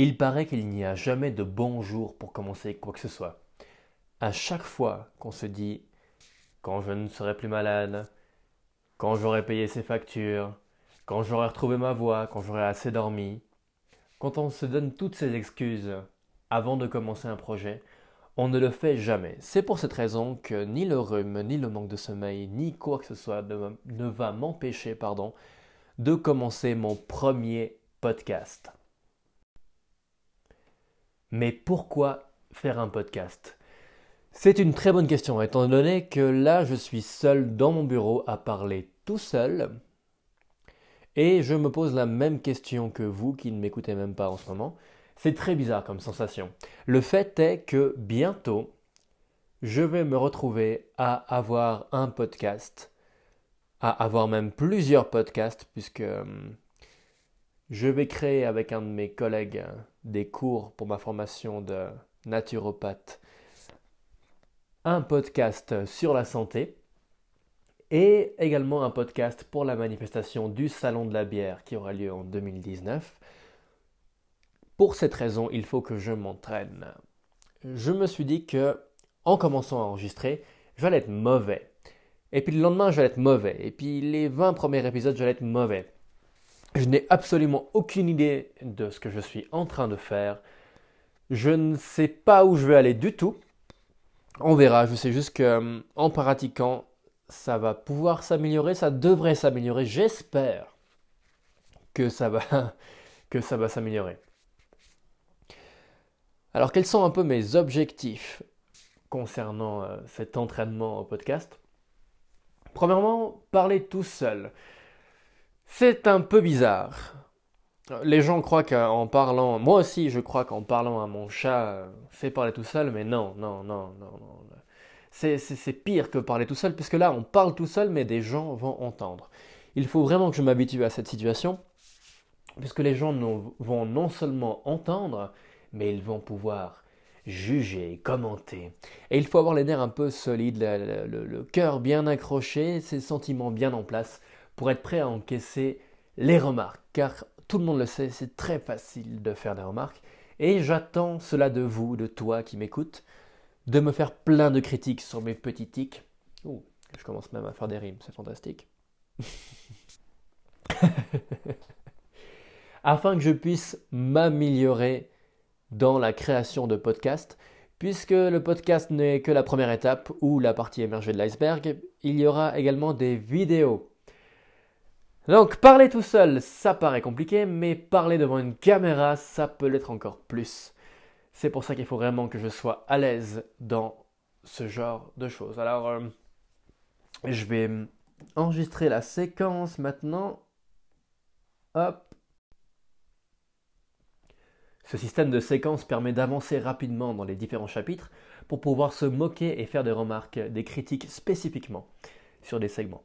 Il paraît qu'il n'y a jamais de bon jour pour commencer quoi que ce soit. À chaque fois qu'on se dit quand je ne serai plus malade, quand j'aurai payé ses factures, quand j'aurai retrouvé ma voix, quand j'aurai assez dormi, quand on se donne toutes ces excuses avant de commencer un projet, on ne le fait jamais. C'est pour cette raison que ni le rhume, ni le manque de sommeil, ni quoi que ce soit ne va m'empêcher, pardon, de commencer mon premier podcast. Mais pourquoi faire un podcast? C'est une très bonne question, étant donné que là, je suis seul dans mon bureau à parler tout seul. Et je me pose la même question que vous qui ne m'écoutez même pas en ce moment. C'est très bizarre comme sensation. Le fait est que bientôt, je vais me retrouver à avoir un podcast, à avoir même plusieurs podcasts, puisque hum, je vais créer avec un de mes collègues des cours pour ma formation de naturopathe, un podcast sur la santé et également un podcast pour la manifestation du Salon de la bière qui aura lieu en 2019. Pour cette raison, il faut que je m'entraîne. Je me suis dit que en commençant à enregistrer, j'allais être mauvais. Et puis le lendemain, j'allais être mauvais. Et puis les 20 premiers épisodes, j'allais être mauvais. Je n'ai absolument aucune idée de ce que je suis en train de faire. Je ne sais pas où je vais aller du tout. On verra. Je sais juste que euh, en pratiquant, ça va pouvoir s'améliorer, ça devrait s'améliorer. J'espère que ça va que ça va s'améliorer. Alors quels sont un peu mes objectifs concernant euh, cet entraînement au podcast? Premièrement, parler tout seul. C'est un peu bizarre. Les gens croient qu'en parlant, moi aussi je crois qu'en parlant à mon chat, c'est parler tout seul, mais non, non, non, non, non. C'est pire que parler tout seul, puisque là on parle tout seul, mais des gens vont entendre. Il faut vraiment que je m'habitue à cette situation, puisque les gens vont non seulement entendre, mais ils vont pouvoir juger, commenter. Et il faut avoir les nerfs un peu solides, le cœur bien accroché, ses sentiments bien en place pour être prêt à encaisser les remarques, car tout le monde le sait, c'est très facile de faire des remarques, et j'attends cela de vous, de toi qui m'écoutes, de me faire plein de critiques sur mes petits tics. Ouh, je commence même à faire des rimes, c'est fantastique. Afin que je puisse m'améliorer dans la création de podcasts, puisque le podcast n'est que la première étape ou la partie émergée de l'iceberg, il y aura également des vidéos donc parler tout seul, ça paraît compliqué, mais parler devant une caméra, ça peut l'être encore plus. C'est pour ça qu'il faut vraiment que je sois à l'aise dans ce genre de choses. Alors, euh, je vais enregistrer la séquence maintenant. Hop. Ce système de séquence permet d'avancer rapidement dans les différents chapitres pour pouvoir se moquer et faire des remarques, des critiques spécifiquement sur des segments.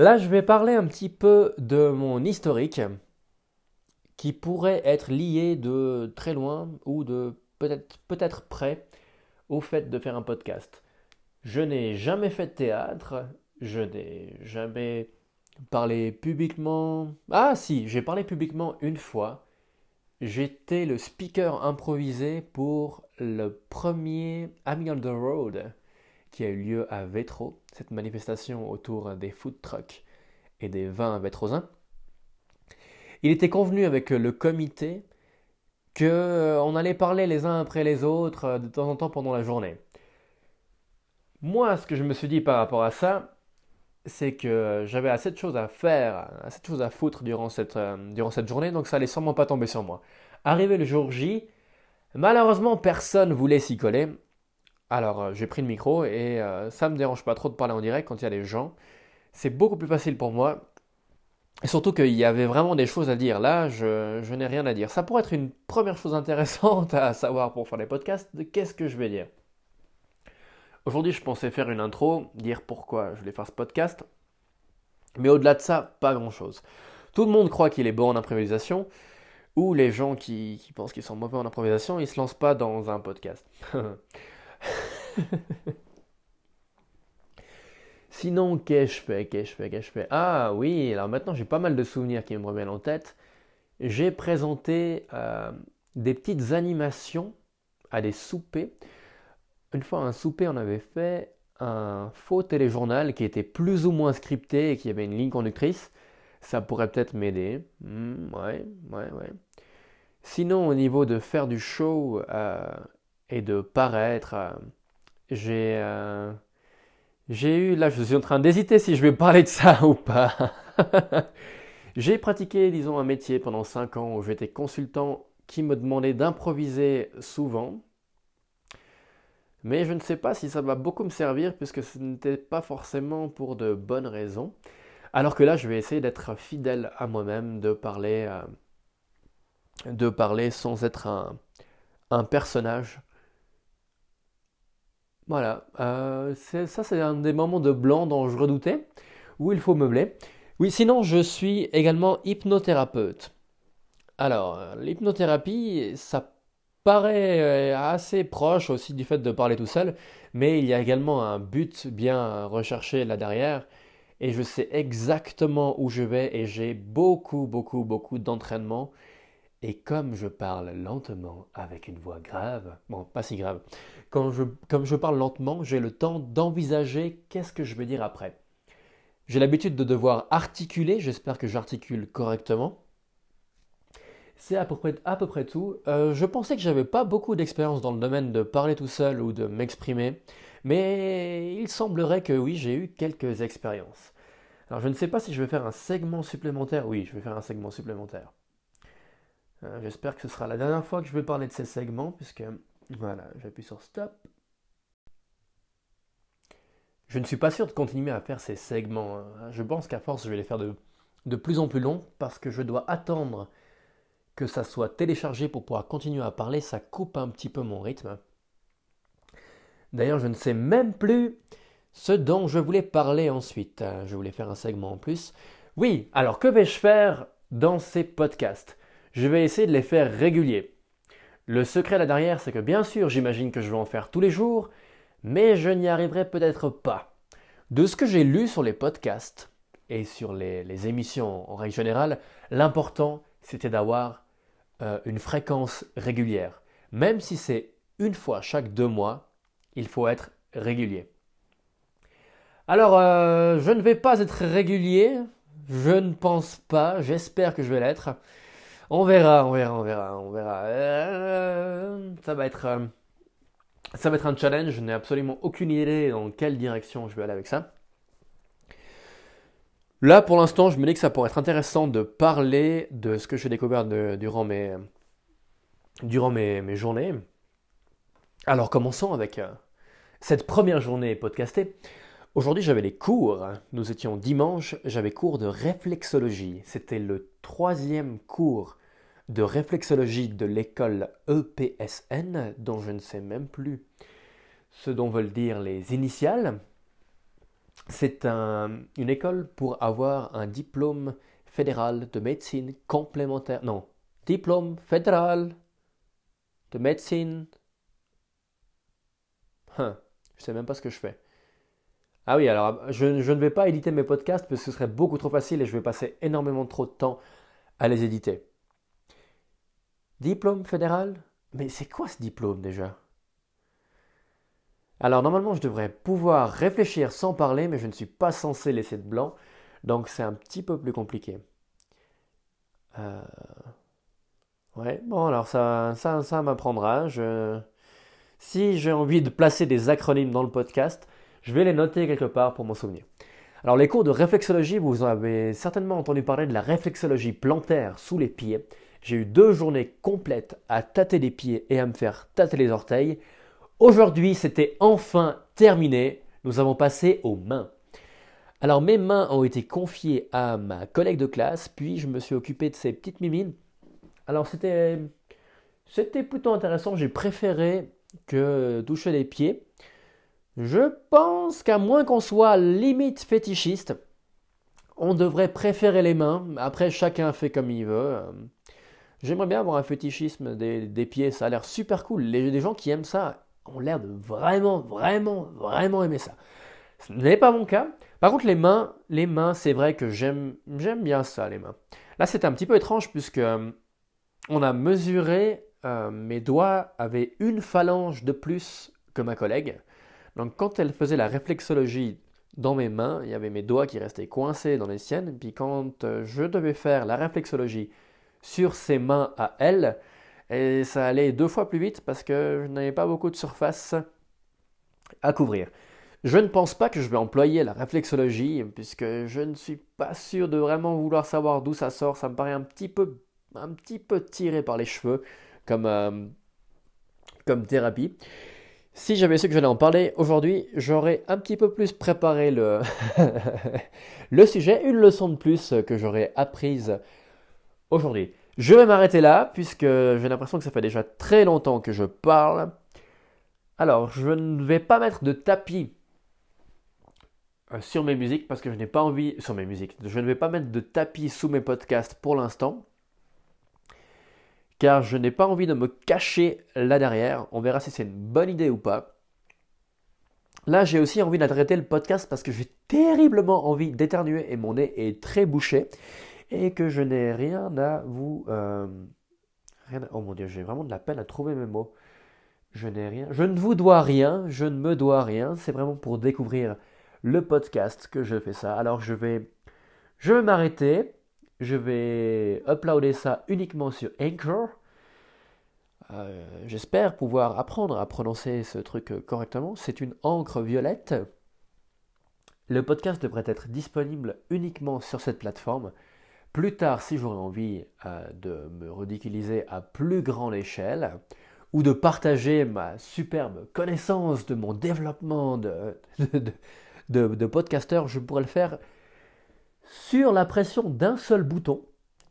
Là, je vais parler un petit peu de mon historique qui pourrait être lié de très loin ou de peut-être près au fait de faire un podcast. Je n'ai jamais fait de théâtre, je n'ai jamais parlé publiquement. Ah si, j'ai parlé publiquement une fois. J'étais le speaker improvisé pour le premier Amiral the Road qui a eu lieu à Vétro, cette manifestation autour des food trucks et des vins vétrosins. Il était convenu avec le comité qu'on euh, allait parler les uns après les autres euh, de temps en temps pendant la journée. Moi, ce que je me suis dit par rapport à ça, c'est que j'avais assez de choses à faire, assez de choses à foutre durant cette, euh, durant cette journée, donc ça allait sûrement pas tomber sur moi. Arrivé le jour J, malheureusement personne voulait s'y coller, alors, euh, j'ai pris le micro et euh, ça me dérange pas trop de parler en direct quand il y a des gens. C'est beaucoup plus facile pour moi. Et surtout qu'il y avait vraiment des choses à dire. Là, je, n'ai rien à dire. Ça pourrait être une première chose intéressante à savoir pour faire des podcasts. Qu'est-ce que je vais dire Aujourd'hui, je pensais faire une intro, dire pourquoi je voulais faire ce podcast. Mais au-delà de ça, pas grand-chose. Tout le monde croit qu'il est bon en improvisation, ou les gens qui, pensent qu'ils sont mauvais en improvisation, ils se lancent pas dans un podcast. Sinon, qu'est-ce que je fais Qu'est-ce que je fais Qu'est-ce que je Ah oui, alors maintenant j'ai pas mal de souvenirs qui me reviennent en tête. j'ai présenté euh, des petites animations à des soupers. Une fois un souper, on avait fait un faux téléjournal qui était plus ou moins scripté et qui avait une ligne conductrice. Ça pourrait peut-être m'aider. Hmm, ouais, ouais, ouais. Sinon, au niveau de faire du show euh, et de paraître, euh, j'ai j'ai eu, là je suis en train d'hésiter si je vais parler de ça ou pas. j'ai pratiqué, disons, un métier pendant 5 ans où j'étais consultant qui me demandait d'improviser souvent. Mais je ne sais pas si ça va beaucoup me servir puisque ce n'était pas forcément pour de bonnes raisons. Alors que là, je vais essayer d'être fidèle à moi-même, de parler, euh, de parler sans être un, un personnage. Voilà, euh, ça c'est un des moments de blanc dont je redoutais, où il faut meubler. Oui, sinon je suis également hypnothérapeute. Alors, euh, l'hypnothérapie, ça paraît euh, assez proche aussi du fait de parler tout seul, mais il y a également un but bien recherché là derrière, et je sais exactement où je vais, et j'ai beaucoup, beaucoup, beaucoup d'entraînement. Et comme je parle lentement avec une voix grave, bon, pas si grave, comme je parle lentement, j'ai le temps d'envisager qu'est-ce que je vais dire après. J'ai l'habitude de devoir articuler, j'espère que j'articule correctement. C'est à peu près, à peu près tout. Euh, je pensais que j'avais pas beaucoup d'expérience dans le domaine de parler tout seul ou de m'exprimer, mais il semblerait que oui, j'ai eu quelques expériences. Alors je ne sais pas si je vais faire un segment supplémentaire. Oui, je vais faire un segment supplémentaire. Euh, j'espère que ce sera la dernière fois que je vais parler de ces segments, puisque voilà, j'appuie sur stop. Je ne suis pas sûr de continuer à faire ces segments. Hein. Je pense qu'à force, je vais les faire de, de plus en plus longs parce que je dois attendre que ça soit téléchargé pour pouvoir continuer à parler. Ça coupe un petit peu mon rythme. D'ailleurs, je ne sais même plus ce dont je voulais parler ensuite. Je voulais faire un segment en plus. Oui, alors que vais-je faire dans ces podcasts? Je vais essayer de les faire réguliers. Le secret là derrière, c'est que bien sûr, j'imagine que je vais en faire tous les jours, mais je n'y arriverai peut-être pas. De ce que j'ai lu sur les podcasts et sur les, émissions en règle générale, l'important c'était d'avoir euh, une fréquence régulière. Même si c'est une fois chaque deux mois, il faut être régulier. Alors, euh, je ne vais pas être régulier, je ne pense pas, j'espère que je vais l'être. On verra, on verra, on verra, on verra. Euh, ça va être, euh, ça va un challenge. Je n'ai absolument aucune idée dans quelle direction je vais aller avec ça. Là, pour l'instant, je me dis que ça pourrait être intéressant de parler de ce que j'ai découvert durant mes, durant mes, journées. Alors, commençons avec euh, cette première journée podcastée. Aujourd'hui, j'avais les cours. Nous étions dimanche, j'avais cours de réflexologie. C'était le troisième cours de réflexologie de l'école EPSN, dont je ne sais même plus ce dont veulent dire les initiales. C'est une école pour avoir un diplôme fédéral de médecine complémentaire. Non, diplôme fédéral de médecine. Hein, je sais même pas ce que je fais. Ah oui, alors je, je, ne vais pas éditer mes podcasts parce que ce serait beaucoup trop facile et je vais passer énormément trop de temps à les éditer. Diplôme fédéral? Mais c'est quoi ce diplôme déjà? Alors normalement je devrais pouvoir réfléchir sans parler, mais je ne suis pas censé laisser de blanc, donc c'est un petit peu plus compliqué. Euh... Ouais, bon alors ça, ça, m'apprendra. Si j'ai envie de placer des acronymes dans le podcast, je vais les noter quelque part pour m'en souvenir. Alors les cours de réflexologie, vous avez certainement entendu parler de la réflexologie plantaire sous les pieds. J'ai eu deux journées complètes à tâter les pieds et à me faire tâter les orteils. Aujourd'hui, c'était enfin terminé. Nous avons passé aux mains. Alors mes mains ont été confiées à ma collègue de classe, puis je me suis occupé de ces petites mimines. Alors c'était c'était plutôt intéressant, j'ai préféré que toucher les pieds. Je pense qu'à moins qu'on soit limite fétichiste, on devrait préférer les mains. Après, chacun fait comme il veut. J'aimerais bien avoir un fétichisme des, pieds, ça a l'air super cool. Les, gens qui aiment ça ont l'air de vraiment, vraiment, vraiment aimer ça. Ce n'est pas mon cas. Par contre, les mains, les mains, c'est vrai que j'aime, j'aime bien ça, les mains. Là, c'était un petit peu étrange puisque euh, on a mesuré, euh, mes doigts avaient une phalange de plus que ma collègue. Donc, quand elle faisait la réflexologie dans mes mains, il y avait mes doigts qui restaient coincés dans les siennes. Puis quand euh, je devais faire la réflexologie sur ses mains à elle, et ça allait deux fois plus vite parce que je n'avais pas beaucoup de surface à couvrir. Je ne pense pas que je vais employer la réflexologie puisque je ne suis pas sûr de vraiment vouloir savoir d'où ça sort. Ça me paraît un petit peu, un petit peu tiré par les cheveux comme, euh, comme thérapie. Si j'avais su que j'allais en parler aujourd'hui, j'aurais un petit peu plus préparé le, le sujet, une leçon de plus que j'aurais apprise aujourd'hui. Je vais m'arrêter là, puisque j'ai l'impression que ça fait déjà très longtemps que je parle. Alors, je ne vais pas mettre de tapis euh, sur mes musiques, parce que je n'ai pas envie... Sur mes musiques. Je ne vais pas mettre de tapis sous mes podcasts pour l'instant car je n'ai pas envie de me cacher là derrière. On verra si c'est une bonne idée ou pas. Là, j'ai aussi envie d'arrêter le podcast parce que j'ai terriblement envie d'éternuer et mon nez est très bouché et que je n'ai rien à vous. Euh, rien Oh mon dieu, j'ai vraiment de la peine à trouver mes mots. Je n'ai rien. Je ne vous dois rien, je ne me dois rien. C'est vraiment pour découvrir le podcast que je fais ça. Alors je vais, je vais m'arrêter je vais uploader ça uniquement sur Anchor. Euh, j'espère pouvoir apprendre à prononcer ce truc correctement. C'est une encre violette. Le podcast devrait être disponible uniquement sur cette plateforme. Plus tard, si j'aurais envie euh, de me ridiculiser à plus grande échelle, ou de partager ma superbe connaissance de mon développement de, de, de podcasteur, je pourrais le faire sur la pression d'un seul bouton.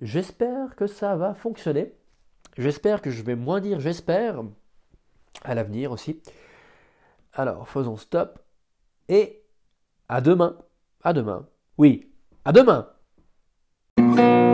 J'espère que ça va fonctionner. J'espère que je vais moins dire j'espère à l'avenir aussi. Alors, faisons stop et à demain. À demain. Oui, à demain. Thank you.